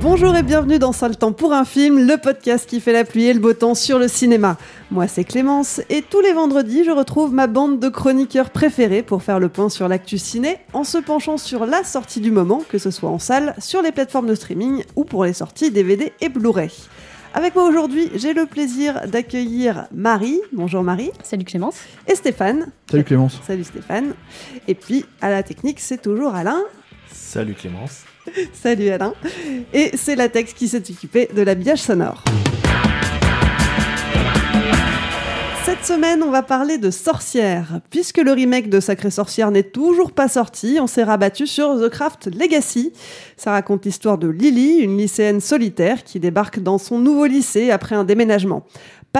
Bonjour et bienvenue dans Sale Temps pour un film, le podcast qui fait la pluie et le beau temps sur le cinéma. Moi c'est Clémence et tous les vendredis je retrouve ma bande de chroniqueurs préférés pour faire le point sur l'actu ciné en se penchant sur la sortie du moment, que ce soit en salle, sur les plateformes de streaming ou pour les sorties DVD et Blu-ray. Avec moi aujourd'hui, j'ai le plaisir d'accueillir Marie. Bonjour Marie. Salut Clémence. Et Stéphane. Salut Clémence. Salut Stéphane. Et puis à la technique, c'est toujours Alain. Salut Clémence. Salut Alain. Et c'est la texte qui s'est occupée de l'habillage sonore. Cette semaine, on va parler de Sorcière. Puisque le remake de Sacrée Sorcière n'est toujours pas sorti, on s'est rabattu sur The Craft Legacy. Ça raconte l'histoire de Lily, une lycéenne solitaire qui débarque dans son nouveau lycée après un déménagement.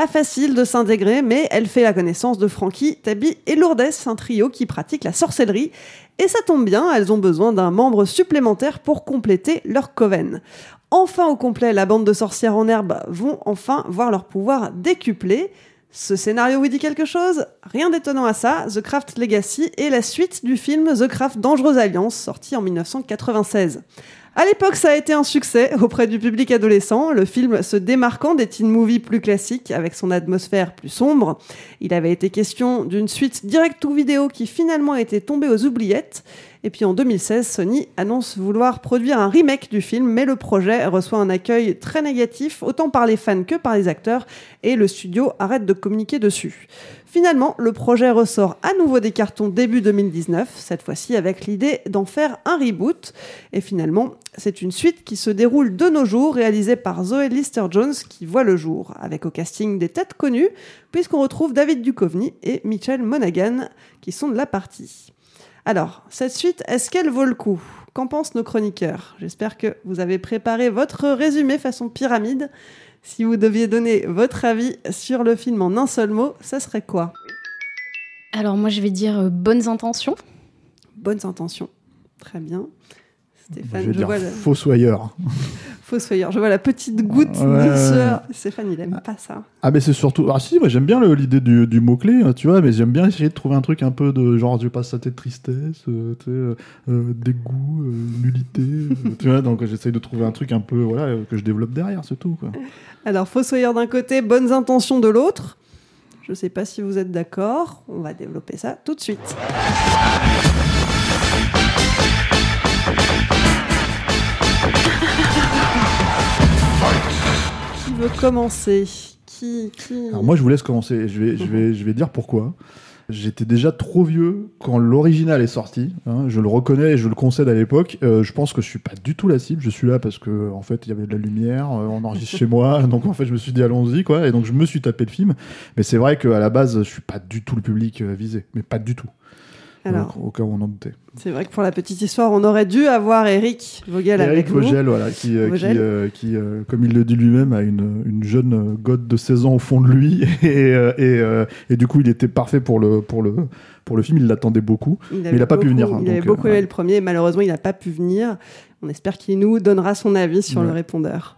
Facile de s'intégrer, mais elle fait la connaissance de Frankie, Tabby et Lourdes, un trio qui pratique la sorcellerie. Et ça tombe bien, elles ont besoin d'un membre supplémentaire pour compléter leur coven. Enfin au complet, la bande de sorcières en herbe vont enfin voir leur pouvoir décuplé. Ce scénario vous dit quelque chose? Rien d'étonnant à ça, The Craft Legacy est la suite du film The Craft Dangerous Alliance, sorti en 1996. À l'époque, ça a été un succès auprès du public adolescent, le film se démarquant des teen movies plus classiques avec son atmosphère plus sombre. Il avait été question d'une suite direct ou vidéo qui finalement était tombée aux oubliettes. Et puis en 2016, Sony annonce vouloir produire un remake du film, mais le projet reçoit un accueil très négatif, autant par les fans que par les acteurs, et le studio arrête de communiquer dessus. Finalement, le projet ressort à nouveau des cartons début 2019, cette fois-ci avec l'idée d'en faire un reboot. Et finalement, c'est une suite qui se déroule de nos jours, réalisée par Zoé Lister-Jones, qui voit le jour, avec au casting des têtes connues, puisqu'on retrouve David Duchovny et Mitchell Monaghan, qui sont de la partie. Alors, cette suite, est-ce qu'elle vaut le coup? Qu'en pensent nos chroniqueurs? J'espère que vous avez préparé votre résumé façon pyramide. Si vous deviez donner votre avis sur le film en un seul mot, ça serait quoi? Alors moi je vais dire euh, bonnes intentions. Bonnes intentions. Très bien. Stéphane, je vais dire vois fossoyeur. Fossoyeur. Je vois la petite goutte ouais. de sueur. Stéphane, il aime pas ça. Ah, mais c'est surtout. Ah, si, moi j'aime bien l'idée du, du mot-clé, hein, tu vois, mais j'aime bien essayer de trouver un truc un peu de genre, je passe sa tête tristesse, euh, euh, euh, dégoût, euh, nullité. tu vois, donc j'essaye de trouver un truc un peu, voilà, que je développe derrière, c'est tout, quoi. Alors, Fossoyeur d'un côté, bonnes intentions de l'autre. Je sais pas si vous êtes d'accord. On va développer ça tout de suite. Veut commencer qui. Alors moi, je vous laisse commencer. Je vais, je vais, je vais dire pourquoi. J'étais déjà trop vieux quand l'original est sorti. Hein, je le reconnais et je le concède à l'époque. Euh, je pense que je suis pas du tout la cible. Je suis là parce que en fait il y avait de la lumière, euh, on enregistre chez moi, donc en fait je me suis dit allons-y quoi. Et donc je me suis tapé le film. Mais c'est vrai qu'à la base je suis pas du tout le public euh, visé, mais pas du tout. Alors, au cas où on en doutait. C'est vrai que pour la petite histoire, on aurait dû avoir Eric Vogel Eric avec Vogel, nous. voilà, qui, euh, Vogel. qui, euh, qui euh, comme il le dit lui-même, a une, une jeune gosse de 16 ans au fond de lui. Et, et, et, du coup, il était parfait pour le, pour le, pour le film. Il l'attendait beaucoup. Il mais il n'a pas pu venir. Hein, il donc, avait beaucoup aimé le premier. Malheureusement, il n'a pas pu venir. On espère qu'il nous donnera son avis sur ouais. le répondeur.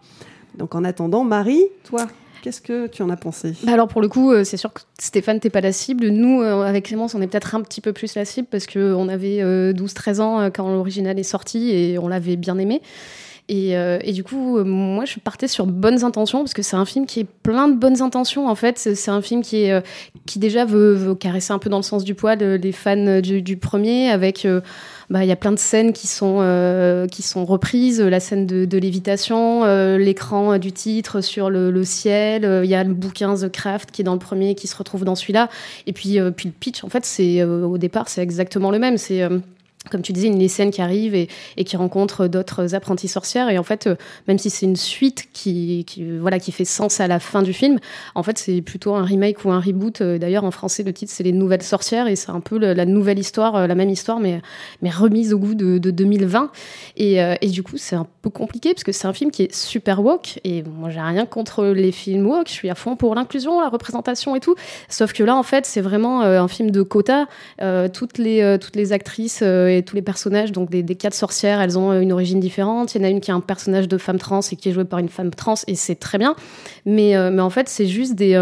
Donc en attendant, Marie, toi Qu'est-ce que tu en as pensé? Bah Alors pour le coup, euh, c'est sûr que Stéphane, t'es pas la cible. Nous, euh, avec Clémence, on est peut-être un petit peu plus la cible parce qu'on avait euh, 12-13 ans quand l'original est sorti et on l'avait bien aimé. Et, euh, et, du coup, moi, je partais sur bonnes intentions parce que c'est un film qui est plein de bonnes intentions. En fait, c'est un film qui est qui déjà veut, caresser un peu dans le sens du poil les fans du, premier avec bah, y a plein de scènes qui sont, euh, qui sont reprises, la scène de, de lévitation, euh, l'écran du titre sur le, ciel, il euh, y a le bouquin The Craft qui est dans le premier qui se retrouve dans celui-là, et puis, puis le pitch, en fait, c'est au départ, c'est exactement le même, c'est comme tu disais, une lycéenne qui arrive et, qui rencontre d'autres apprentis sorcières. Et en fait, euh, même si c'est une suite qui, fait sens à la fin du film, en fait, c'est plutôt un remake ou un reboot. Euh, D'ailleurs, en français, le titre, c'est Les Nouvelles Sorcières. Et c'est un peu la nouvelle histoire, euh, la même histoire, mais, remise au goût de, de 2020. Et, du coup, c'est un peu compliqué parce que c'est un film qui est super woke. Et moi, j'ai rien contre les films woke. Je suis à fond pour l'inclusion, la représentation et tout. Sauf que là, en fait, c'est vraiment un film de quota. Toutes, les, actrices et tous les personnages, donc des, des quatre sorcières, elles ont euh, une origine différente. Il y en a une qui a un personnage de femme trans et qui est jouée par une femme trans, et c'est très bien. Mais, euh, mais en fait, c'est juste des.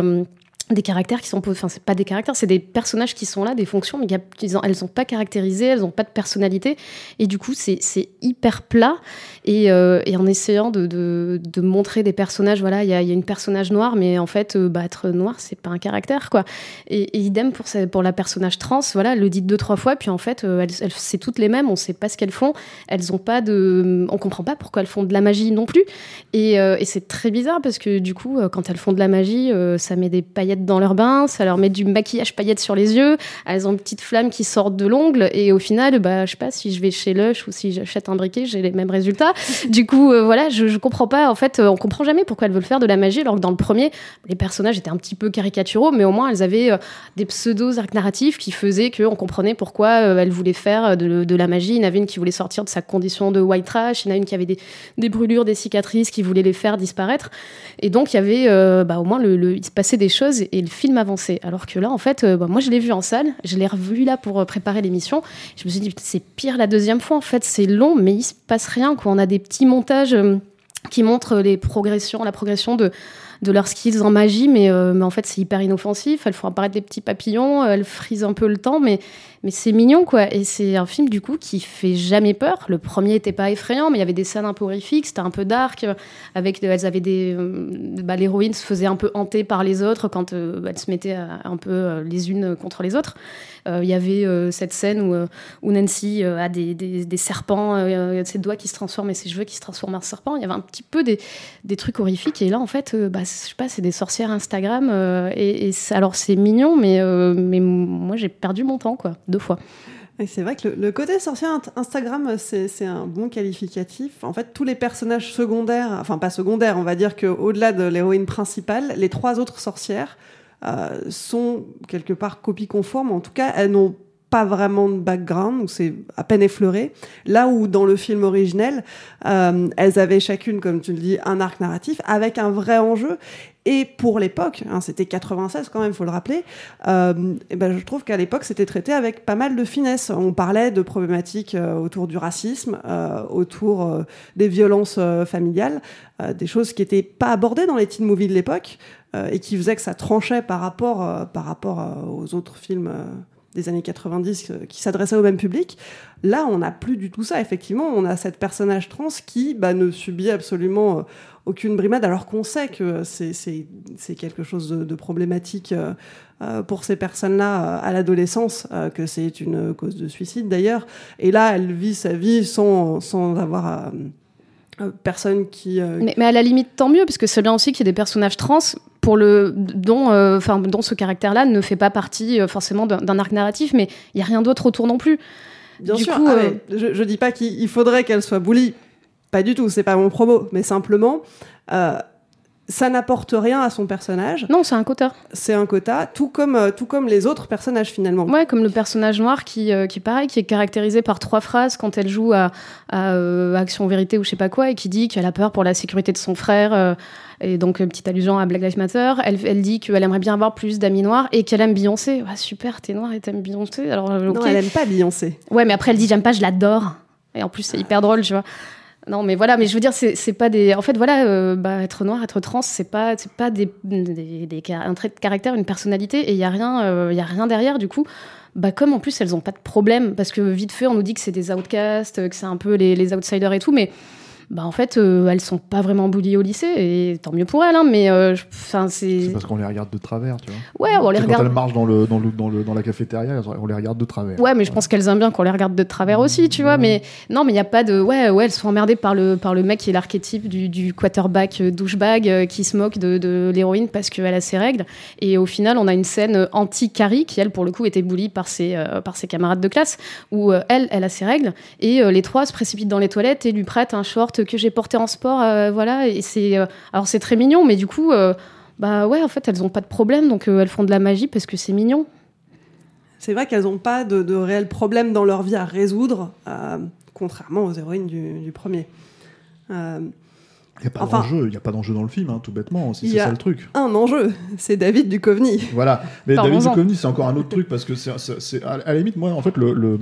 Des caractères qui sont enfin c'est pas des caractères c'est des personnages qui sont là des fonctions mais y a- elles sont pas caractérisées elles ont pas de personnalité. Et du coup c'est hyper plat. Et, euh, en essayant de, de, montrer des personnages voilà il y a, y une personnage noire mais en fait euh, bah, être noir c'est pas un caractère quoi. Et, idem pour, pour la personnage trans voilà le dit deux trois fois puis en fait euh, elles, c'est toutes les mêmes on sait pas ce qu'elles font. Elles ont pas de on comprend pas pourquoi elles font de la magie non plus. Et, euh, c'est très bizarre parce que du coup quand elles font de la magie ça met des paillettes dans leur bain ça leur met du maquillage paillettes sur les yeux elles ont une petite flamme qui sortent de l'ongle et au final bah je sais pas si je vais chez Lush ou si j'achète un briquet j'ai les mêmes résultats. Du coup euh, voilà je, je comprends pas en fait euh, on comprend jamais pourquoi elles veulent faire de la magie alors que dans le premier les personnages étaient un petit peu caricaturaux mais au moins elles avaient euh, des pseudos arcs narratifs qui faisaient qu'on comprenait pourquoi elles voulaient faire de, de la magie. Il y en avait une qui voulait sortir de sa condition de white trash il y en a une qui avait des, des brûlures des cicatrices qui voulaient les faire disparaître. Et donc il y avait euh, bah, au moins le, le- il se passait des choses et, le film avançait. Alors que là en fait euh, bah, moi je l'ai vu en salle je l'ai revu là pour euh, préparer l'émission. Je me suis dit c'est pire la deuxième fois en fait c'est long mais il se passe rien on a des petits montages euh, qui montrent les progressions la progression de de leurs skills en magie, mais, mais en fait c'est hyper inoffensif. Elles font apparaître des petits papillons, elles frisent un peu le temps, mais, mais c'est mignon quoi. Et c'est un film du coup qui fait jamais peur. Le premier était pas effrayant, mais il y avait des scènes un peu horrifiques, c'était un peu dark. euh, Avec, elles avaient des, euh, bah, l'héroïne se faisait un peu hanter par les autres quand euh, elles se mettaient à- un peu euh, les unes contre les autres. Euh, Il y avait euh, cette scène où, euh, Nancy euh, a des, serpents, euh, ses doigts qui se transforment et ses cheveux qui se transforment en serpents. Il y avait un petit peu des, trucs horrifiques. Et là, en fait, euh, bah, je sais pas, c'est des sorcières Instagram. euh, et, alors, c'est mignon, euh, mais moi, j'ai perdu mon temps, quoi, deux fois. C'est vrai que le, côté sorcier Instagram, c'est un bon qualificatif. En fait, tous les personnages secondaires, enfin pas secondaires, on va dire qu'au-delà de l'héroïne principale, les trois autres sorcières euh, sont quelque part copie conformes. En tout cas, elles n'ont pas vraiment de background, ou c'est à peine effleuré. Là où dans le film originel, euh, elles avaient chacune, comme tu le dis, un arc narratif avec un vrai enjeu. Et pour l'époque, hein, c'était 96 quand même, faut le rappeler, euh, ben je trouve qu'à l'époque, c'était traité avec pas mal de finesse. On parlait de problématiques euh, autour du racisme, euh, autour des violences familiales, des choses qui n'étaient pas abordées dans les teen movies de l'époque et qui faisaient que ça tranchait par rapport, par rapport aux autres films des années 90 euh, qui s'adressaient au même public. Là, on n'a plus du tout ça. Effectivement, on a cette personnage trans qui bah, ne subit absolument euh, aucune brimade, alors qu'on sait que c'est- quelque chose de, problématique euh, pour ces personnes-là à l'adolescence, que c'est une cause de suicide d'ailleurs. Et là, elle vit sa vie sans, sans avoir euh, euh, personne qui... euh, Mais, mais à la limite, tant mieux, parce que c'est bien aussi qu'il y ait des personnages trans pour le, dont, euh, dont ce caractère-là ne fait pas partie euh, forcément d'un arc narratif, mais il n'y a rien d'autre autour non plus. Bien Du sûr, coup, ah, je, je dis pas qu'il il faudrait qu'elle soit bully. Pas du tout, c'est pas mon promo, mais simplement, ça n'apporte rien à son personnage. Non, c'est un quota. C'est un quota, tout comme, euh, tout comme les autres personnages finalement. Ouais, comme le personnage noir qui, euh, qui pareil, qui est caractérisé par trois phrases quand elle joue à, à, euh, Action Vérité ou je sais pas quoi, et qui dit qu'elle a peur pour la sécurité de son frère. euh, et donc, petite allusion à Black Lives Matter. Elle, elle dit qu'elle aimerait bien avoir plus d'amis noirs et qu'elle aime Beyoncé. Ouais, super, t'es noire et t'aimes Beyoncé. Alors, euh, Non, elle aime pas Beyoncé. Ouais, mais après, elle dit j'aime pas, je l'adore. Et en plus, c'est hyper drôle, tu vois. Non, mais voilà, mais je veux dire, c'est pas des. En fait, voilà, euh, bah, être noir, être trans, c'est pas, pas des, des, des un trait de caractère, une personnalité, et il y a rien, euh, y a rien derrière. Du coup, bah, comme en plus elles ont pas de problème, parce que vite fait, on nous dit que c'est des outcasts, que c'est un peu les, les outsiders et tout, mais bah en fait, euh, elles sont pas vraiment bullies au lycée, et tant mieux pour elles, hein, mais euh, enfin C'est c'est. parce qu'on les regarde de travers, tu vois. Ouais, on les C'est Quand regarde. elles marchent dans, le, dans, le, dans, le, dans la cafétéria, on les regarde de travers. Ouais, mais je pense qu'elles aiment bien qu'on les regarde de travers aussi, tu vois. Mais non, mais il n'y a pas de. Ouais, ouais, elles sont emmerdées par le, par le mec qui est l'archétype du, du quarterback euh, douchebag euh, qui se moque de, de l'héroïne parce qu'elle a ses règles. Et au final, on a une scène anti-Carrie qui, elle, pour le coup, était bully par ses, euh, par ses camarades de classe où elle, elle a ses règles. Et les trois se précipitent dans les toilettes et lui prêtent un short que j'ai porté en sport. euh, voilà. Et c'est. euh, alors, c'est très mignon, mais du coup. euh, bah ouais, en fait, elles ont pas de problème, donc euh, elles font de la magie parce que c'est mignon. C'est vrai qu'elles n'ont pas de, de réels problèmes dans leur vie à résoudre, euh, contrairement aux héroïnes du, du premier. Euh, Il n'y a pas Enfin- d'enjeu, il y a pas d'enjeu dans le film, hein, tout bêtement. C'est ça le truc. un enjeu, c'est David Duchovny. Voilà. Mais David. Duchovny, c'est encore un autre truc parce que c'est, c'est- c'est- à, à la limite, moi, en fait, le, le-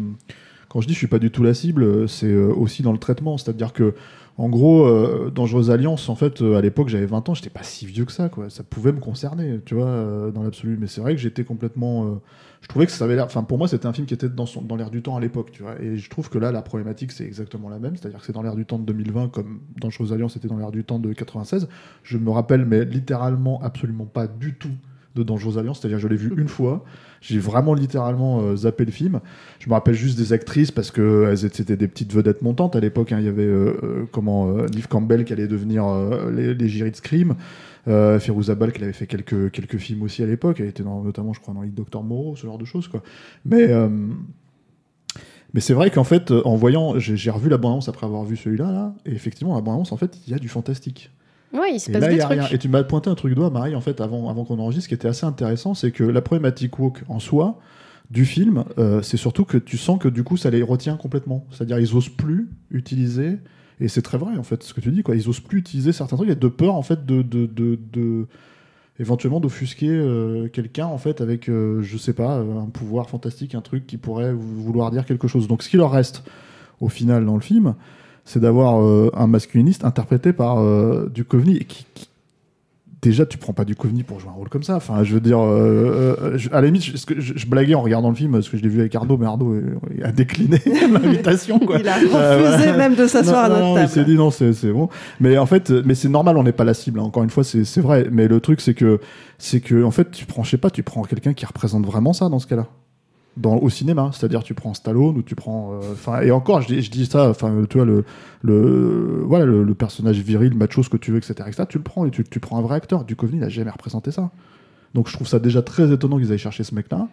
quand je dis je suis pas du tout la cible, c'est aussi dans le traitement. C'est-à-dire que, en gros, euh, Dangereuse Alliance, en fait, euh, à l'époque, j'avais 20 ans, j'étais pas si vieux que ça, quoi. Ça pouvait me concerner, tu vois, euh, dans l'absolu. Mais c'est vrai que j'étais complètement. euh, je trouvais que ça avait l'air. Enfin, pour moi, c'était un film qui était dans, dans l'air du temps à l'époque, tu vois. Et je trouve que là, la problématique, c'est exactement la même. C'est-à-dire que c'est dans l'air du temps de 2020, comme Dangereuse Alliance était dans l'air du temps de 96. Je me rappelle, mais littéralement, absolument pas du tout de Dangereuse Alliance. C'est-à-dire, je l'ai vu une fois. J'ai vraiment littéralement euh, zappé le film. Je me rappelle juste des actrices parce que elles étaient c'était des petites vedettes montantes à l'époque. hein. Il y avait euh, euh, comment euh, Neve Campbell qui allait devenir euh, les, les Jiri de Scream. Euh, Firouz Abal qui avait fait quelques, quelques films aussi à l'époque. Elle était dans, notamment, je crois, dans Docteur Moreau, ce genre de choses. Quoi. Mais, euh, mais c'est vrai qu'en fait, euh, en voyant, j'ai j'ai revu la bande-annonce après avoir vu celui-là, là, et effectivement, la bande-annonce, en fait, il y a du fantastique. Ouais, il se Et passe là, des y a trucs. rien. Et tu m'as pointé un truc doigt, Marie, en fait, avant, avant qu'on enregistre, qui était assez intéressant, c'est que la problématique woke en soi du film, euh, c'est surtout que tu sens que du coup, ça les retient complètement. C'est-à-dire, ils osent plus utiliser, et c'est très vrai, en fait, ce que tu dis, quoi. Ils osent plus utiliser certains trucs, il y a de peur, en fait, de. de, de, de- éventuellement d'offusquer euh, quelqu'un en fait avec euh, je sais pas euh, un pouvoir fantastique un truc qui pourrait vou- vouloir dire quelque chose donc ce qui leur reste au final dans le film c'est d'avoir euh, un masculiniste interprété par euh, Duchovny qui, qui- déjà tu prends pas Duchovny pour jouer un rôle comme ça enfin je veux dire euh, euh, je- à la limite je, blaguais en regardant le film parce que je l'ai vu avec Arnaud mais Arnaud a décliné l'invitation quoi Il a refusé même de s'asseoir à notre non, table. Il s'est dit non, c'est c'est bon. Mais en fait, mais c'est normal, on n'est pas la cible. hein. Encore une fois, c'est c'est vrai. Mais le truc, c'est que, c'est que, en fait, tu prends, je sais pas, tu prends quelqu'un qui représente vraiment ça dans ce cas-là. Dans, au cinéma, c'est-à-dire tu prends Stallone ou tu prends, euh, enfin et encore je dis, je dis ça, enfin tu vois le le voilà le, personnage viril, macho, ce que tu veux, etc., etc. Tu le prends et tu, tu prends un vrai acteur. Duchovny n'a jamais représenté ça. Donc je trouve ça déjà très étonnant qu'ils aillent chercher ce mec-là.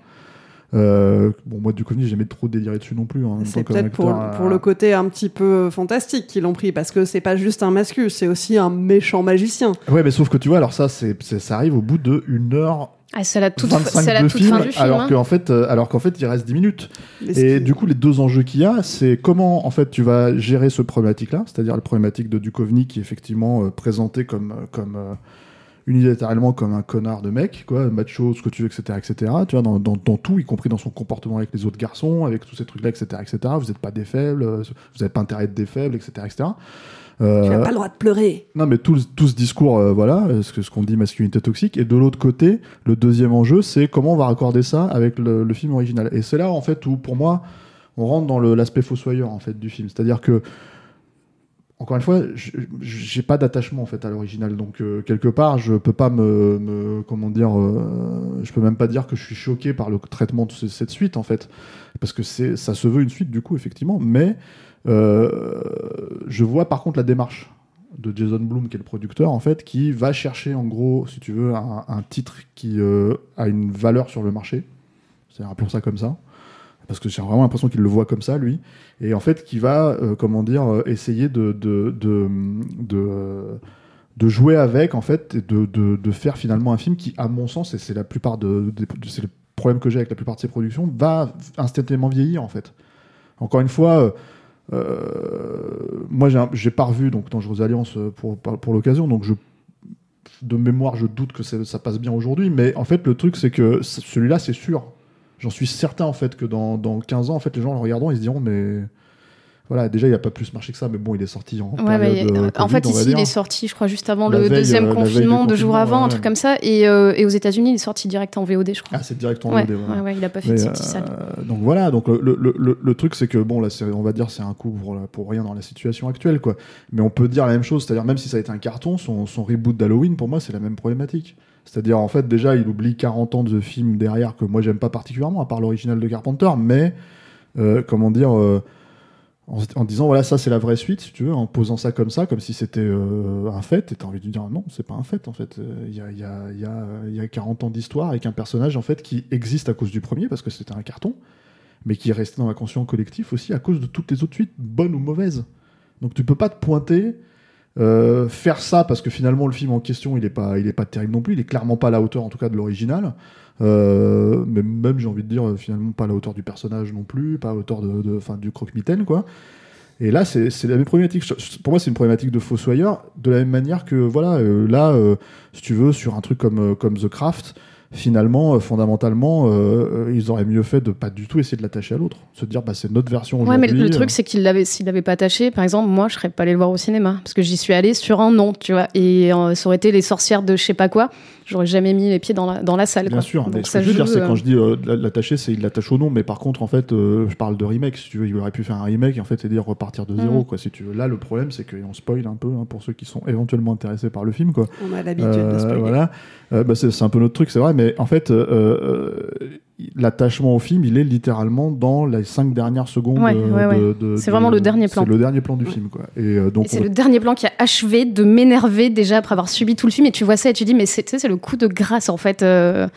Euh, bon moi Duchovny j'ai jamais trop déliré dessus non plus. hein, C'est peut-être pour, pour euh, le côté un petit peu fantastique qu'ils l'ont pris, parce que c'est pas juste un mascu, c'est aussi un méchant magicien. Ouais, mais sauf que tu vois, alors ça, c'est, c'est- ça arrive au bout de 1 heure Ah, c'est la toute, 25 c'est la de toute film, fin du film. alors hein. qu'en fait, euh, alors qu'en fait, il reste 10 minutes. Et du coup, les deux enjeux qu'il y a, c'est comment en fait tu vas gérer ce problématique-là, c'est-à-dire la problématique de Duchovny qui est effectivement euh, présenté comme comme euh, unilatéralement comme un connard de mec, quoi, macho, ce que tu veux, etc., etc. Tu vois, dans, dans, dans tout, y compris dans son comportement avec les autres garçons, avec tous ces trucs-là, etc., etc. Vous n'êtes pas des faibles, euh, vous n'avez pas intérêt d'être des faibles, etc., etc. Euh, Tu n'as pas le droit de pleurer. non, mais tout, tout ce discours, euh, voilà, ce qu'on dit masculinité toxique. Et de l'autre côté, le deuxième enjeu, c'est comment on va raccorder ça avec le, le film original. Et c'est là, en fait, où, pour moi, on rentre dans l'aspect fossoyeur, en fait, du film. C'est-à-dire que, encore une fois, j'ai pas d'attachement, en fait, à l'original. Donc, euh, quelque part, je peux pas me, me- comment dire, euh, je peux même pas dire que je suis choqué par le traitement de ce- cette suite, en fait. Parce que c'est, ça se veut une suite, du coup, effectivement. Mais, euh, je vois, par contre, la démarche de Jason Blum, qui est le producteur, en fait, qui va chercher, en gros, si tu veux, un, un titre qui a une valeur sur le marché. C'est rappelons ça comme ça. Parce que j'ai vraiment l'impression qu'il le voit comme ça, lui. Et en fait, qui va, euh, comment dire, euh, essayer de, de, de, de, jouer avec, en fait, et de, de, faire finalement un film qui, à mon sens, et c'est la plupart de, c'est le problème que j'ai avec la plupart de ses productions, va instantanément vieillir, en fait. Encore une fois, euh, euh, moi, j'ai pas revu donc Dangereuse Alliance euh, pour, pour, l'occasion, donc de mémoire, je doute que ça passe bien aujourd'hui, mais en fait, le truc, c'est que celui-là, c'est sûr. J'en suis certain, en fait, que dans, dans 15 ans, en fait, les gens le regarderont, ils se diront, mais Voilà, déjà, il a pas plus marché que ça, mais bon, il est sorti en Ouais, période, euh, euh, en Covid, fait, ici, il est sorti, je crois, juste avant La le veille, deuxième euh, confinement, deux jours avant, un ouais. truc comme ça. Et, euh, et aux États-Unis, il est sorti direct en VOD, je crois. Ah, c'est direct en ouais, VOD, ouais, ouais, il a pas fait Mais, de euh, donc voilà, donc le, le, le, le truc c'est que bon là, on va dire c'est un coup pour, pour rien dans la situation actuelle quoi. Mais on peut dire la même chose, c'est-à-dire même si ça a été un carton, son, son reboot d'Halloween pour moi c'est la même problématique. C'est-à-dire en fait déjà il oublie 40 ans de films derrière que moi j'aime pas particulièrement à part l'original de Carpenter, mais euh, comment dire euh, en, disant voilà ça c'est la vraie suite si tu veux en posant ça comme ça comme si c'était euh, un fait et t'as envie de dire non c'est pas un fait en fait. Il y, a, y, a, y a 40 ans d'histoire avec un personnage en fait qui existe à cause du premier parce que c'était un carton mais qui est resté dans l'inconscient collectif aussi à cause de toutes les autres suites bonnes ou mauvaises. Donc tu peux pas te pointer euh, faire ça parce que finalement le film en question il est pas il est pas terrible non plus. Il est clairement pas à la hauteur en tout cas de l'original. Euh, mais même j'ai envie de dire finalement pas à la hauteur du personnage non plus pas à la hauteur de, enfin, du croque-mitaine quoi. Et là c'est la même problématique. Pour moi c'est une problématique de fossoyeur de la même manière que voilà euh, là si tu veux sur un truc comme comme The Craft finalement euh, fondamentalement euh, euh, ils auraient mieux fait de pas du tout essayer de l'attacher à l'autre se dire bah c'est notre version Ouais, mais aujourd'hui le truc, c'est qu'il l'avait, s'il l'avait pas attaché, par exemple, moi, je serais pas allé le voir au cinéma. Parce que j'y suis allée sur un nom, tu vois. Et euh, ça aurait été les sorcières de je sais pas quoi. J'aurais jamais mis les pieds dans la, dans la salle. Bien quoi. sûr, mais Donc ce ça que je veux dire, joue, c'est euh, quand je dis euh, l'attacher, c'est il l'attache au nom, mais par contre, en fait, euh, je parle de remake, si tu veux, il aurait pu faire un remake et en fait, et dire repartir de zéro, Mhm. quoi, si tu veux. Là, le problème, c'est qu'on spoil un peu hein, pour ceux qui sont éventuellement intéressés par le film, quoi. On a l'habitude de spoiler. voilà, Euh, bah, c'est c'est un peu notre truc, c'est vrai, mais en fait, euh, euh, l'attachement au film, il est littéralement dans les cinq dernières secondes. Ouais, euh, ouais, ouais. de- de- C'est de- vraiment le dernier plan. C'est le dernier plan du film, quoi. Et euh, donc, c'est on- le dernier plan qui a achevé de m'énerver déjà après avoir subi tout le film. Et tu vois ça et tu dis, mais c'est tu sais, c'est le coup de grâce en fait. euh.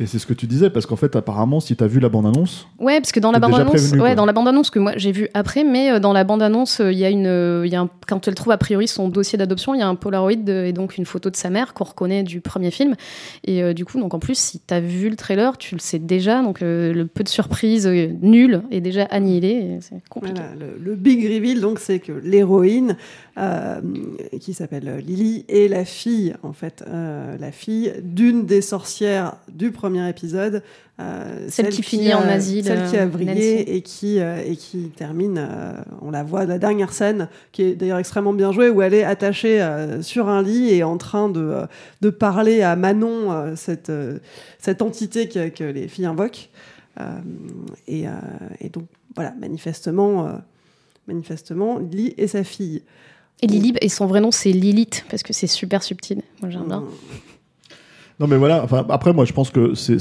Et c'est ce que tu disais, parce qu'en fait, apparemment, si t'as vu la bande-annonce, Ouais, parce que dans la bande-annonce, ouais, dans la bande-annonce que moi j'ai vu après, mais euh, dans la bande-annonce, euh, il y a une, euh, il y a un- quand elle trouve a priori son dossier d'adoption, il y a un Polaroid de- et donc une photo de sa mère qu'on reconnaît du premier film. Et euh, du coup, donc en plus, si t'as vu le trailer, tu le sais déjà, donc euh, le peu de surprise euh, nul est déjà annihilé. et C'est compliqué. Voilà, le, le big reveal, donc, c'est que l'héroïne, euh, qui s'appelle Lily, est la fille, en fait, euh, la fille d'une des sorcières du premier épisode. euh, Celle qui finit en asile, Celle qui a euh, Nancy. et qui, euh, et qui termine, euh, on la voit, la dernière scène, qui est d'ailleurs extrêmement bien jouée, où elle est attachée euh, sur un lit et en train de, euh, de parler à Manon, euh, cette, euh, cette entité que, que les filles invoquent. Euh, et, euh, et donc, voilà, manifestement, euh, manifestement, Lily et sa fille. Et Lily, et son vrai nom c'est Lilith, parce que c'est super subtil. Moi j'aime bien. Non mais voilà, enfin après moi je pense que c'est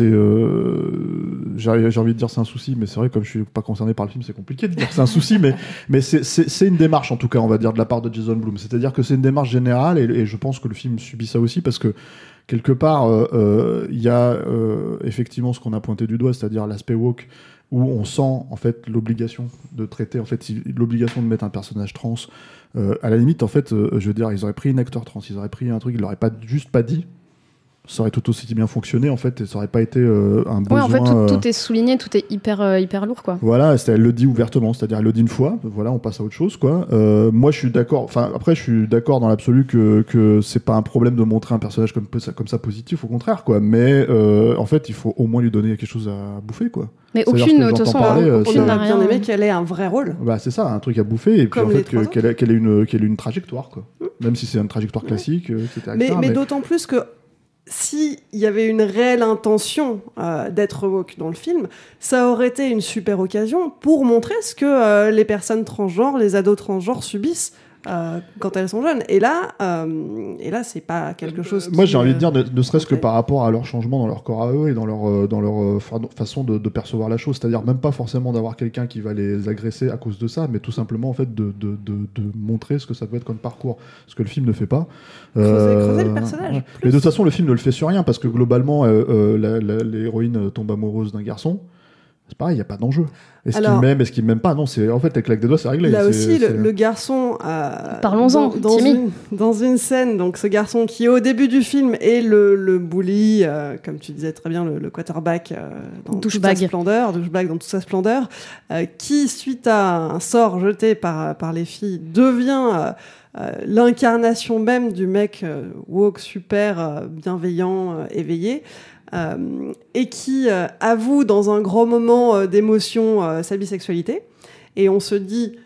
euh, j'ai envie de dire c'est un souci mais c'est vrai comme je suis pas concerné par le film c'est compliqué de dire c'est un souci mais mais c'est une démarche en tout cas on va dire de la part de Jason Blum c'est-à-dire que c'est une démarche générale et, et je pense que le film subit ça aussi parce que quelque part euh, euh, il y a euh, effectivement ce qu'on a pointé du doigt c'est-à-dire l'aspect woke où on sent en fait l'obligation de traiter en fait l'obligation de mettre un personnage trans euh, à la limite en fait euh, je veux dire ils auraient pris une acteur trans ils auraient pris un truc ils l'auraient pas juste pas dit ça aurait tout aussi bien fonctionné en fait et ça aurait pas été euh, un besoin Ouais, en fait, tout, euh, tout est souligné, tout est hyper, euh, hyper lourd, quoi. voilà, c'est- elle le dit ouvertement, c'est-à-dire elle le dit une fois, voilà, on passe à autre chose, quoi. Euh, moi, je suis d'accord, enfin, après, je suis d'accord dans l'absolu que, que c'est pas un problème de montrer un personnage comme, comme ça positif, au contraire, quoi. Mais, euh, en fait, il faut au moins lui donner quelque chose à bouffer, quoi. Mais aucune, de toute façon, parler, on aurait bien rien. aimé qu'elle ait un vrai rôle. Bah, c'est ça, un truc à bouffer, et puis Comme en fait, qu'elle ait, une, qu'elle ait une trajectoire, quoi. Même si c'est une trajectoire classique, euh, etc. Mais, etc., mais d'autant plus que si il y avait une réelle intention euh, d'être woke dans le film, ça aurait été une super occasion pour montrer ce que euh, les personnes transgenres, les ados transgenres subissent euh, quand elles sont jeunes. Et là, euh, et là, c'est pas quelque chose. Moi, j'ai envie de dire, ne, ne serait-ce que par rapport à leur changement dans leur corps à eux et dans leur, euh, dans leur euh, fa- façon de, de percevoir la chose. C'est-à-dire même pas forcément d'avoir quelqu'un qui va les agresser à cause de ça, mais tout simplement en fait de, de, de, montrer ce que ça peut être comme parcours. Ce que le film ne fait pas. Creuser- creuser le personnage. Mais de toute façon, le film ne le fait sur rien parce que globalement, l'héroïne tombe amoureuse d'un garçon. C'est pareil, il n'y a pas d'enjeu. Est-ce qu'il Alors- m'aime, est-ce qu'il m'aime pas? Non, c'est en fait, avec claque des doigts, c'est réglé. Là C'est- aussi, le, c'est- le garçon. euh, Parlons-en, dans, dans Timmy. une, dans une scène, donc ce garçon qui, au début du film, est le, le bully, euh, comme tu disais très bien, le, le quarterback euh, dans toute sa splendeur, douchebag dans toute sa splendeur, euh, qui, suite à un sort jeté par, par les filles, devient. euh, euh, l'incarnation même du mec euh, woke super euh, bienveillant euh, éveillé et qui euh, avoue dans un grand moment euh, d'émotion euh, sa bisexualité et on se dit,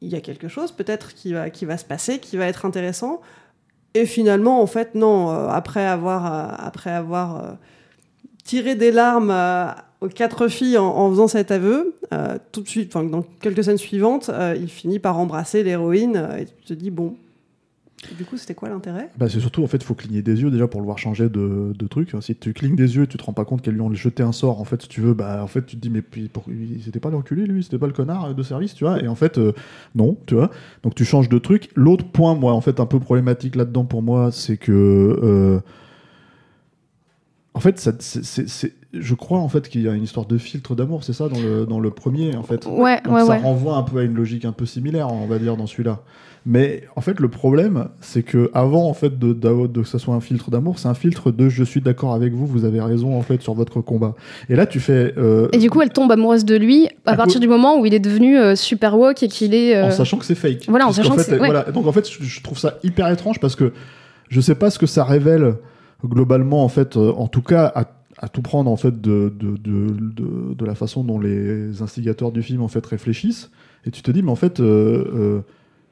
il y a quelque chose peut-être qui va, qui va se passer, qui va être intéressant. Et finalement, en fait, non, euh, après avoir, euh, après avoir euh, tiré des larmes euh, aux quatre filles en, faisant cet aveu, euh, tout de suite, dans quelques scènes suivantes, euh, il finit par embrasser l'héroïne euh, et tu te dis, bon. Du coup, c'était quoi l'intérêt? Bah, c'est surtout en fait, faut cligner des yeux déjà pour le voir changer de, truc. Si tu clignes des yeux, et tu te rends pas compte qu'elles lui ont jeté un sort. En fait, si tu veux, bah en fait, tu te dis mais pour, c'était pas l'enculé lui, c'était pas le connard de service, tu vois. Et en fait, euh, non, tu vois. Donc tu changes de truc. L'autre point, moi, en fait, un peu problématique là-dedans pour moi, c'est que euh, en fait, ça, je crois en fait qu'il y a une histoire de filtre d'amour, c'est ça dans le, dans le premier en fait. Ouais, Donc ouais, ça ouais. renvoie un peu à une logique un peu similaire, on va dire, dans celui-là. Mais en fait, le problème, c'est que avant en fait de, de, de que ça soit un filtre d'amour, c'est un filtre de je suis d'accord avec vous, vous avez raison en fait sur votre combat. Et là, tu fais euh, Et du coup, elle tombe amoureuse de lui à À partir du moment où il est devenu euh, super woke et qu'il est. euh, en sachant que c'est fake. Voilà, en sachant que fait, ouais. voilà. Donc en fait, je, je trouve ça hyper étrange parce que je sais pas ce que ça révèle globalement en fait, euh, en tout cas à, tout prendre en fait de, la façon dont les instigateurs du film en fait réfléchissent. Et tu te dis mais en fait,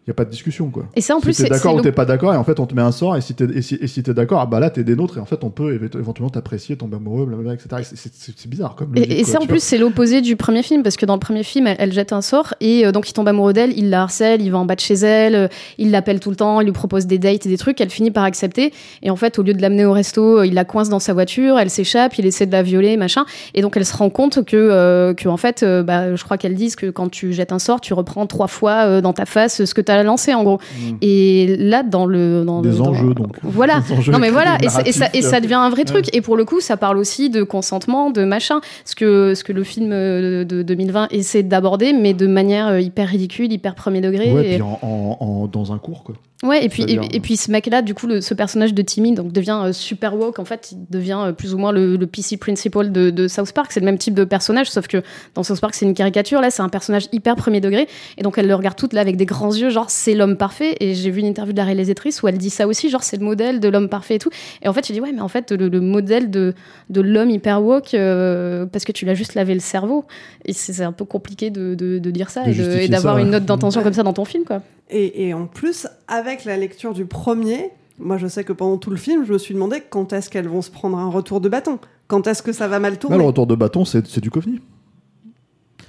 il euh, y a pas de discussion quoi. Et ça, en Si plus, t'es c'est. d'accord ou t'es pas d'accord et en fait on te met un sort et si t'es et si, et si t'es d'accord ah bah là t'es des nôtres et en fait on peut éve- éventuellement t'apprécier tomber amoureux blablabla etc. Et c'est- bizarre comme logique, Et, et quoi, ça, en plus, c'est l'opposé du premier film, parce que dans le premier film, elle, elle jette un sort, et euh, donc il tombe amoureux d'elle, il la harcèle, il va en bas de chez elle, euh, il l'appelle tout le temps, il lui propose des dates et des trucs, elle finit par accepter, et en fait, au lieu de l'amener au resto, euh, il la coince dans sa voiture, elle s'échappe, il essaie de la violer, machin, et donc elle se rend compte que, euh, que en fait, bah, je crois qu'elle disent que quand tu jettes un sort, tu reprends trois fois dans ta face ce que t'as lancé, en gros. Mm. Et là, dans le... Dans Des le- dans- enjeux, donc. Voilà. Enjeux Non mais voilà, et, ça- et ça, et narratifs, ça devient un vrai Ouais. truc. Et pour le coup, ça parle aussi de consentement, de machin, ce que, ce que le film euh, de 2020 essaie d'aborder, mais de manière euh, hyper ridicule, hyper premier degré. Ouais, et... puis en, en- en- dans un cours quoi. Ouais, et puis, et, et puis ce mec-là, du coup, le- ce personnage de Timmy donc, devient euh, super woke. En fait, il devient euh, plus ou moins le, le PC principal de, de South Park. C'est le même type de personnage, sauf que dans South Park, c'est une caricature. Là, c'est un personnage hyper premier degré. Et donc, elle le regarde toute là avec des grands yeux, genre, c'est l'homme parfait. Et j'ai vu une interview de la réalisatrice où elle dit ça aussi, genre, c'est le modèle de l'homme parfait et tout. Et en fait, je dis, ouais, mais en fait, le, le modèle de, de l'homme hyper woke, euh, parce que tu l'as juste lavé le cerveau. Et c'est un peu compliqué de, de, de dire ça et d'avoir une note d'intention comme ça dans ton film, quoi. Et, et en plus, avec la lecture du premier, moi je sais que pendant tout le film, je me suis demandé quand est-ce qu'elles vont se prendre un retour de bâton. Quand est-ce que ça va mal tourner le retour de bâton, c'est du Coveney.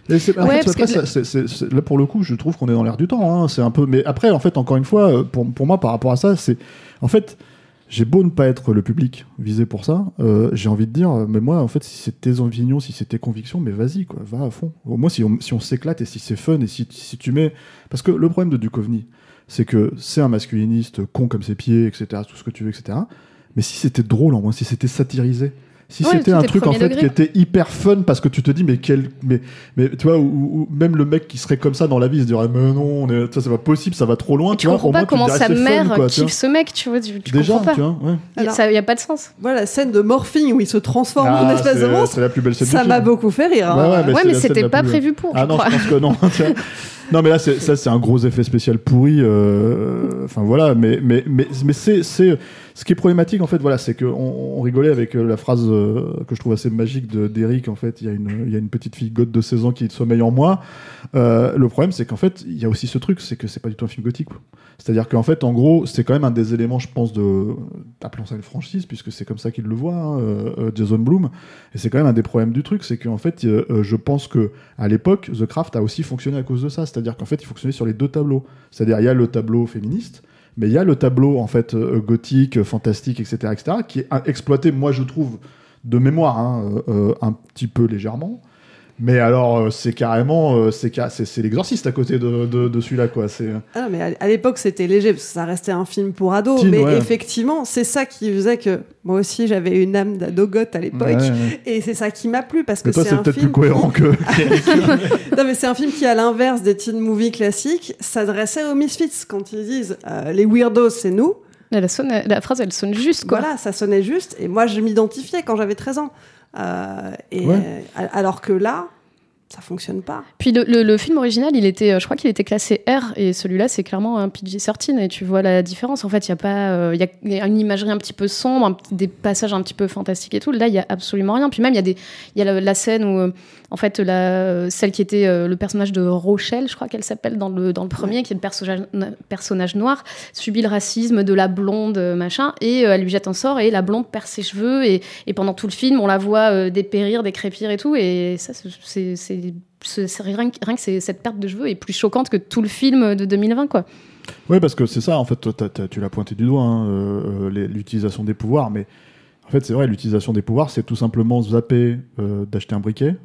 Et c'est- en Ouais, fait, parce après, que ça- c'est- c'est- c'est- là pour le coup, je trouve qu'on est dans l'air du temps. hein. C'est un peu, mais après, en fait, encore une fois, euh, pour, pour moi, par rapport à ça, c'est, en fait, j'ai beau ne pas être le public visé pour ça, euh, j'ai envie de dire, euh, mais moi, en fait, si c'est tes opinions, si c'est tes convictions, mais vas-y, quoi, va à fond. Au moins, si on, si on s'éclate et si c'est fun et si, si tu mets, parce que le problème de Duchovny, c'est que c'est un masculiniste con comme ses pieds, etc., tout ce que tu veux, etc. Mais si c'était drôle, en moins, si c'était satirisé. Si Ouais, c'était un truc en fait degré. qui était hyper fun parce que tu te dis mais quel mais mais tu vois ou, ou même le mec qui serait comme ça dans la vie il se dirait mais non on est- ça c'est pas possible ça va trop loin Et tu vois, comprends pas moins, comment sa fun, mère quoi, kiffe ce mec, tu vois, tu, tu déjà comprends pas. tu vois ouais. Alors- ça y a pas de sens. Voilà, la scène de morphing où il se transforme en Ah, espèce de c'est- monstre, la plus belle scène ça m'a beaucoup fait rire. hein. Ouais, ouais, mais c'était pas prévu pour, ah non je pense que non non mais là c'est ça c'est un gros effet spécial pourri euh, enfin voilà mais mais mais mais c'est ce qui est problématique en fait voilà c'est que on, rigolait avec euh, la phrase euh, que je trouve assez magique de d'Eric en fait il y a une petite fille goth de 16 ans qui sommeille en moi. Euh, le problème c'est qu'en fait il y a aussi ce truc c'est que c'est pas du tout un film gothique. C'est-à-dire qu'en fait en gros c'est quand même un des éléments je pense de appelons ça une franchise puisque c'est comme ça qu'il le voit hein, Jason Blum et c'est quand même un des problèmes du truc c'est qu'en fait je pense que à l'époque The Craft a aussi fonctionné à cause de ça. C'est-à-dire qu'en fait il fonctionnait sur les deux tableaux. C'est-à-dire il y a le tableau féministe mais il y a le tableau en fait euh, gothique, fantastique, etc., etc., qui est exploité, moi je trouve, de mémoire, hein, euh, euh, un petit peu légèrement. Mais alors, euh, c'est carrément, euh, c'est c'est l'exorciste à côté de, de, de celui-là, quoi. C'est Ah non, mais à, à l'époque, c'était léger, parce que ça restait un film pour ados. Teen, mais ouais. effectivement, c'est ça qui faisait que moi aussi, j'avais une âme d'ado goth à l'époque. Ouais, ouais. Et c'est ça qui m'a plu, parce que c'est c'est un peut-être film... plus cohérent que. non, mais c'est un film qui, à l'inverse des teen movies classiques, s'adressait aux misfits. Quand ils disent euh, les weirdos, c'est nous. La, sonne- la phrase, elle sonne juste, quoi. Voilà, ça sonnait juste. Et moi, je m'identifiais quand j'avais 13 ans. Euh, et Ouais. euh, alors que là, ça fonctionne pas. Puis le, le- le film original, il était, euh, je crois qu'il était classé R, et celui-là, c'est clairement un PG-13, et tu vois la différence. En fait, il y a pas, il y a- il y, a une imagerie un petit peu sombre, un des passages un petit peu fantastiques et tout. Là, il y a absolument rien. Puis même, il y a des, il y a la, la scène où, euh, en fait, la, celle qui était euh, le personnage de Rochelle, je crois qu'elle s'appelle dans le dans le premier, qui est le personnage, personnage noir, subit le racisme de la blonde, euh, machin, et euh, elle lui jette un sort, et la blonde perd ses cheveux, et, et pendant tout le film, on la voit euh, dépérir, décrépir et tout, et ça, c'est- rien, que- rien que c'est- cette perte de cheveux est plus choquante que tout le film de 2020, quoi. Oui, parce que c'est ça, en fait, tu l'as pointé du doigt, hein, euh, euh, l'utilisation des pouvoirs, mais en fait, c'est vrai, l'utilisation des pouvoirs, c'est tout simplement zapper euh, d'acheter un briquet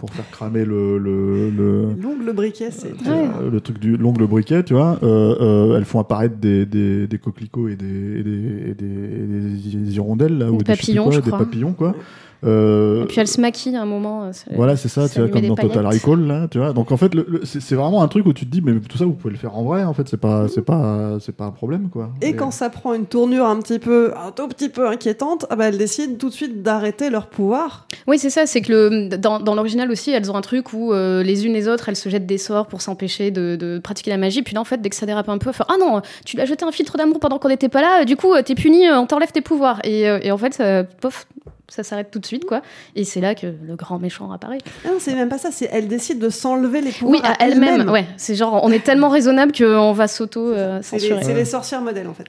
pour faire cramer le, le, le, L'ongle briquet, c'est. euh, le truc du l'ongle briquet, tu vois. Euh, euh, elles font apparaître des, des, des coquelicots et des, et des, et des, et des hirondelles, là, Des ou des, quoi, je des crois. papillons, quoi. Euh, Et puis elle se maquille à un moment. euh, voilà, c'est ça, ça tu vois, comme dans Total. Recall, là, tu vois. Donc en fait, c'est vraiment un truc où tu te dis, mais tout ça, vous pouvez le faire en vrai, en fait, c'est pas, c'est pas, c'est pas un problème, quoi. Et quand ça prend une tournure un petit peu, un tout petit peu inquiétante, ah bah, elles décident tout de suite d'arrêter leur pouvoir. Oui, c'est ça. C'est que le, dans, dans l'original aussi, elles ont un truc où euh, les unes les autres, elles se jettent des sorts pour s'empêcher de, de pratiquer la magie. Puis là, en fait, dès que ça dérape un peu, faire ah non, tu lui as jeté un filtre d'amour pendant qu'on n'était pas là. Du coup, t'es puni, on t'enlève tes pouvoirs. Et, et en fait, ça, pof, ça s'arrête tout de suite, quoi. Et c'est là que le grand méchant apparaît. Ah non, c'est même pas ça, c'est elles décident de s'enlever les pouvoirs Oui, à elle-même. Ouais, c'est genre, on est tellement raisonnable qu'on va s'auto euh, C'est les, censurer. c'est les sorcières modèles en fait.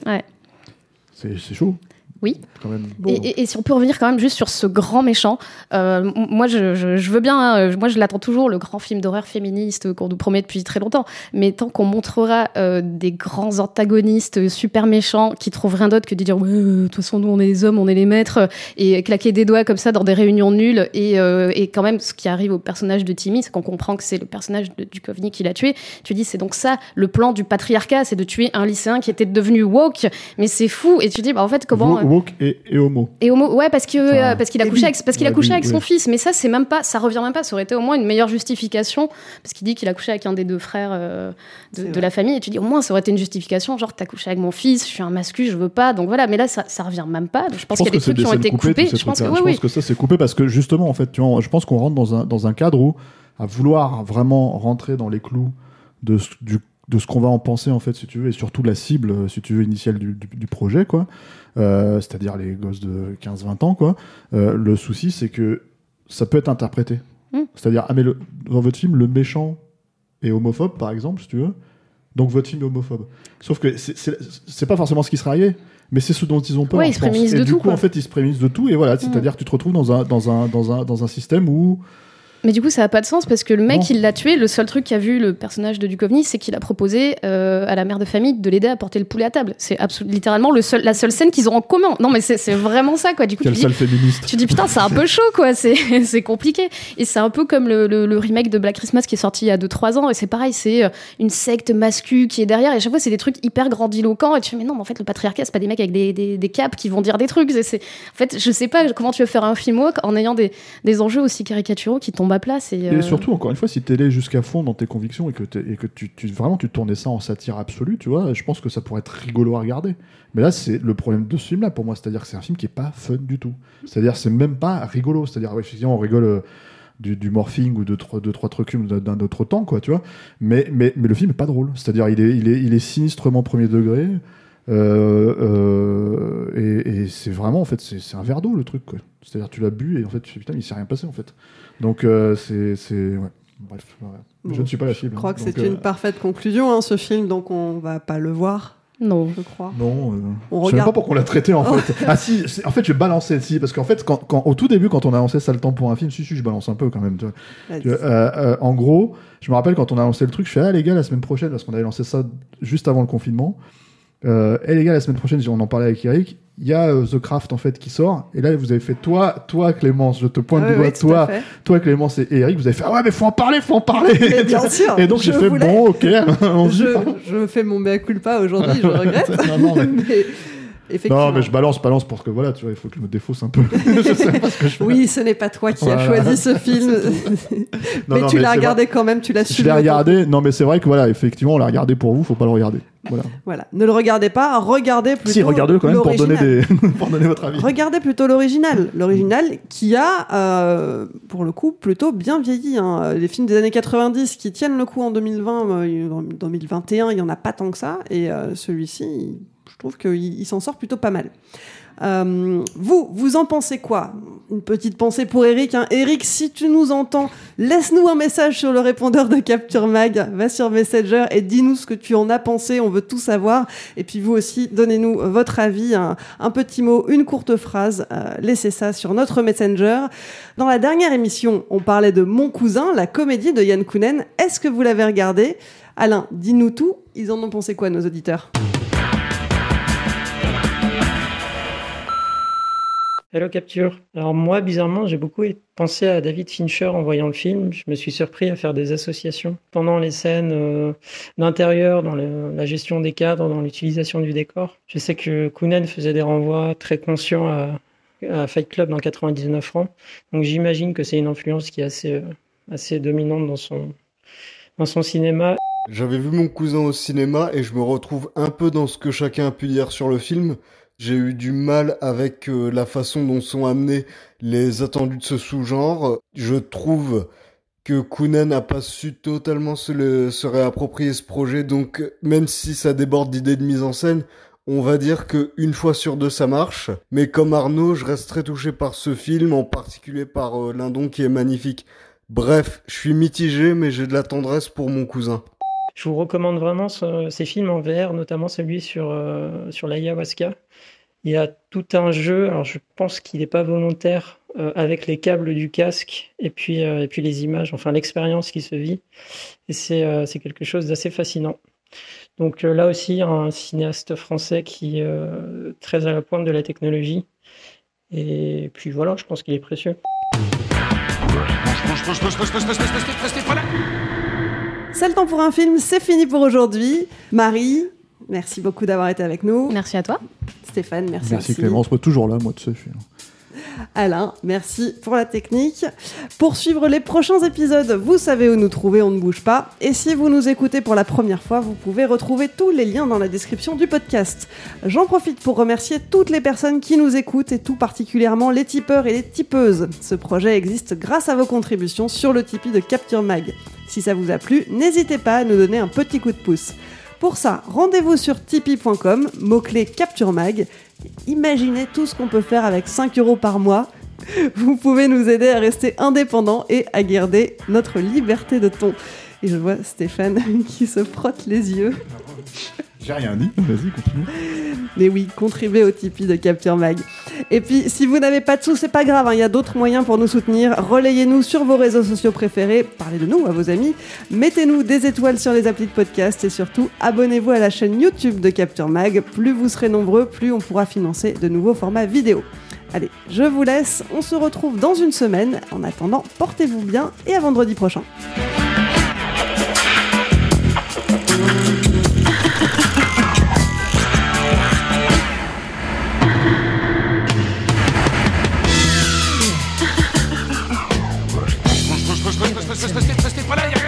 C'est c'est chaud. Oui. Quand même. Et, et- et si on peut revenir quand même juste sur ce grand méchant, euh, moi je, je- je veux bien, hein, euh, moi je l'attends toujours, le grand film d'horreur féministe qu'on nous promet depuis très longtemps, mais tant qu'on montrera euh, des grands antagonistes super méchants qui trouvent rien d'autre que de dire ouais, de toute façon nous on est les hommes, on est les maîtres, et claquer des doigts comme ça dans des réunions nulles, et, euh, et quand même ce qui arrive au personnage de Timmy, c'est qu'on comprend que c'est le personnage de, du Kovni qui l'a tué, tu dis c'est donc ça le plan du patriarcat, c'est de tuer un lycéen qui était devenu woke, mais c'est fou, et tu dis bah en fait comment... Woke et, et homo. Et homo, ouais, parce que Enfin, euh, parce qu'il a couché avec parce qu'il a couché avec son oui. fils, mais ça c'est même pas, ça revient même pas. Ça aurait été au moins une meilleure justification parce qu'il dit qu'il a couché avec un des deux frères euh, de, de la famille et tu dis au moins ça aurait été une justification, genre t'as couché avec mon fils, je suis un mascu, je veux pas, donc voilà. Mais là ça, ça revient même pas. Je pense qu'il y a des trucs qui ont été coupées, coupés. ces Je pense que trucs-là. oui, Je oui. pense que ça c'est coupé parce que justement en fait, tu vois, je pense qu'on rentre dans un dans un cadre où à vouloir vraiment rentrer dans les clous de ce, du- de ce qu'on va en penser en fait si tu veux et surtout la cible euh, si tu veux initiale du, du- du projet quoi Euh, c'est-à-dire les gosses de 15-20 ans quoi Euh, le souci c'est que ça peut être interprété Mm. c'est-à-dire ah mais le- dans votre film le méchant est homophobe par exemple si tu veux donc votre film est homophobe sauf que c'est- pas forcément ce qui sera arrivé mais c'est ce dont ils ont peur Ouais, ils se pense. prémunisent et de du tout, coup quoi. en fait ils se prémunisent de tout et voilà c'est-à-dire que tu te retrouves dans un dans un dans un dans un système où Mais du coup, ça a pas de sens parce que le mec, il l'a tué. Le seul truc qu'a vu le personnage de Duchovny, c'est qu'il a proposé euh, à la mère de famille de l'aider à porter le poulet à table. C'est littéralement le seul, la seule scène qu'ils ont en commun. Non, mais c'est vraiment ça, quoi. Du coup, quelle tu dis, salle féministe tu dis putain, c'est un peu chaud, quoi. C'est c'est compliqué. Et c'est un peu comme le, le- le remake de Black Christmas qui est sorti il y a 2-3 ans. Et c'est pareil, c'est euh, une secte mascu qui est derrière. Et à chaque fois, c'est des trucs hyper grandiloquents. Et tu fais, mais non, mais en fait, le patriarcat, c'est pas des mecs avec des, des, des capes qui vont dire des trucs. En fait, je sais pas comment tu veux faire un film en ayant des, des enjeux aussi caricaturaux qui tombent plat. Et, Et euh, surtout, encore une fois, si tu allé jusqu'à fond dans tes convictions et que, t'es- et que tu, tu- vraiment tu tournais ça en satire absolue, tu vois, je pense que ça pourrait être rigolo à regarder. Mais là, c'est le problème de ce film-là pour moi, c'est-à-dire que c'est un film qui est pas fun du tout. C'est-à-dire, c'est même pas rigolo. C'est-à-dire, effectivement, on rigole euh, du, du morphing ou de trois, trucs d'un d'un autre temps, quoi, tu vois. Mais, mais, mais le film est pas drôle. C'est-à-dire, il est, il, est, il est sinistrement premier degré. Euh, euh, et et c'est vraiment, en fait, c'est un verre d'eau le truc. C'est-à-dire, tu l'as bu et en fait, tu fais, putain, il s'est rien passé, en fait. Donc, euh, c'est. Ouais. Bref, je ne suis pas la cible. Je crois que c'est euh, une parfaite conclusion, hein, ce film, donc on va pas le voir, Non. je crois. Non, euh, On je sais même regarde- pas pourquoi on l'a traité en fait. ah si, en fait je balancé si parce qu'en fait quand, quand- au tout début quand on a lancé ça le temps pour un film, si si je balance un peu quand même. tu vois. Vas-y. Tu vois, euh, euh, en gros, je me rappelle quand on a lancé le truc, je fais ah les gars la semaine prochaine parce qu'on avait lancé ça juste avant le confinement. Euh, et les gars la semaine prochaine, on en parlait avec Eric. Il y a euh, The Craft en fait qui sort et là vous avez fait toi toi Clémence, je te pointe Ah du doigt oui, toi toi Clémence et Eric, vous avez fait ah ouais mais faut en parler, faut en parler. Mais bien sûr, Et donc j'ai fait voulais. bon ok. on dit, Je, je fais mon mea culpa aujourd'hui, je regrette. Non, non, mais- mais effectivement. Non, mais je balance, balance pour que voilà, tu vois, il faut que je me défausse un peu. je sais pas ce que je fais. Oui, ce n'est pas toi qui as Voilà. choisi ce film. Non, mais non, tu l'as regardé quand même, tu l'as vrai. su. Je l'ai regardé. Non, mais c'est vrai que voilà, effectivement, on l'a regardé pour vous, faut pas le regarder. Voilà. Voilà. Ne le regardez pas, regardez plutôt. Si, regardez-le quand même pour donner, l'original. des... pour donner votre avis. Regardez plutôt l'original. L'original qui a, euh, pour le coup, plutôt bien vieilli. hein. Les films des années 90 qui tiennent le coup en 2020, euh, en 2021, il n'y en a pas tant que ça. Et euh, celui-ci, je trouve qu'il il s'en sort plutôt pas mal. Euh, vous, vous en pensez quoi? Une petite pensée pour Eric. Hein. Eric, si tu nous entends, laisse-nous un message sur le répondeur de Capture Mag. Va sur Messenger et dis-nous ce que tu en as pensé. On veut tout savoir. Et puis vous aussi, donnez-nous votre avis. Un, petit mot, une courte phrase. Euh, laissez ça sur notre Messenger. Dans la dernière émission, on parlait de Mon cousin, la comédie de Yann Kounen. Est-ce que vous l'avez regardé? Alain, dis-nous tout. Ils en ont pensé quoi, nos auditeurs? Hello Capture. Alors moi, bizarrement, j'ai beaucoup pensé à David Fincher en voyant le film. Je me suis surpris à faire des associations pendant les scènes euh, d'intérieur, dans la gestion des cadres, dans l'utilisation du décor. Je sais que Kounen faisait des renvois très conscients à, à Fight Club dans 99 francs. Donc j'imagine que c'est une influence qui est assez, euh, assez dominante dans son, dans son cinéma. J'avais vu mon cousin au cinéma et je me retrouve un peu dans ce que chacun a pu dire sur le film. J'ai eu du mal avec euh, la façon dont sont amenés les attendus de ce sous-genre. Je trouve que Kounen n'a pas su totalement se, le- se réapproprier ce projet, donc même si ça déborde d'idées de mise en scène, on va dire que une fois sur deux ça marche. Mais comme Arnaud, je reste très touché par ce film, en particulier par euh, Lindon qui est magnifique. Bref, je suis mitigé, mais j'ai de la tendresse pour mon cousin. Je vous recommande vraiment ce- ces films en VR, notamment celui sur, euh, sur l'ayahuasca. Il y a tout un jeu, alors je pense qu'il n'est pas volontaire, euh, avec les câbles du casque et puis, euh, et puis les images, enfin l'expérience qui se vit. Et c'est c'est quelque chose d'assez fascinant. Donc là aussi, un cinéaste français qui est très à la pointe de la technologie. Et puis voilà, je pense qu'il est précieux. C'est le temps pour un film, c'est fini pour aujourd'hui. Marie, merci beaucoup d'avoir été avec nous. Merci à toi. Stéphane, merci, Merci aussi. Clémence, moi toujours là, moi sais. je suis- Alain, merci pour la technique. Pour suivre les prochains épisodes, vous savez où nous trouver, on ne bouge pas. Et si vous nous écoutez pour la première fois, vous pouvez retrouver tous les liens dans la description du podcast. J'en profite pour remercier toutes les personnes qui nous écoutent et tout particulièrement les tipeurs et les tipeuses. Ce projet existe grâce à vos contributions sur le Tipeee de Capture Mag. Si ça vous a plu, n'hésitez pas à nous donner un petit coup de pouce. Pour ça, rendez-vous sur tipeee.com, mot-clé Capture Mag. Imaginez tout ce qu'on peut faire avec 5 euros par mois. Vous pouvez nous aider à rester indépendants et à garder notre liberté de ton. Et je vois Stéphane qui se frotte les yeux. J'ai rien dit, vas-y, continue. Mais oui, contribuez au Tipeee de Capture Mag. Et puis, si vous n'avez pas de sous, c'est pas grave, hein, il y a d'autres moyens pour nous soutenir. Relayez-nous sur vos réseaux sociaux préférés, parlez de nous à vos amis, mettez-nous des étoiles sur les applis de podcast et surtout, abonnez-vous à la chaîne YouTube de Capture Mag. Plus vous serez nombreux, plus on pourra financer de nouveaux formats vidéo. Allez, je vous laisse, on se retrouve dans une semaine. En attendant, portez-vous bien et à vendredi prochain. Restez pas là,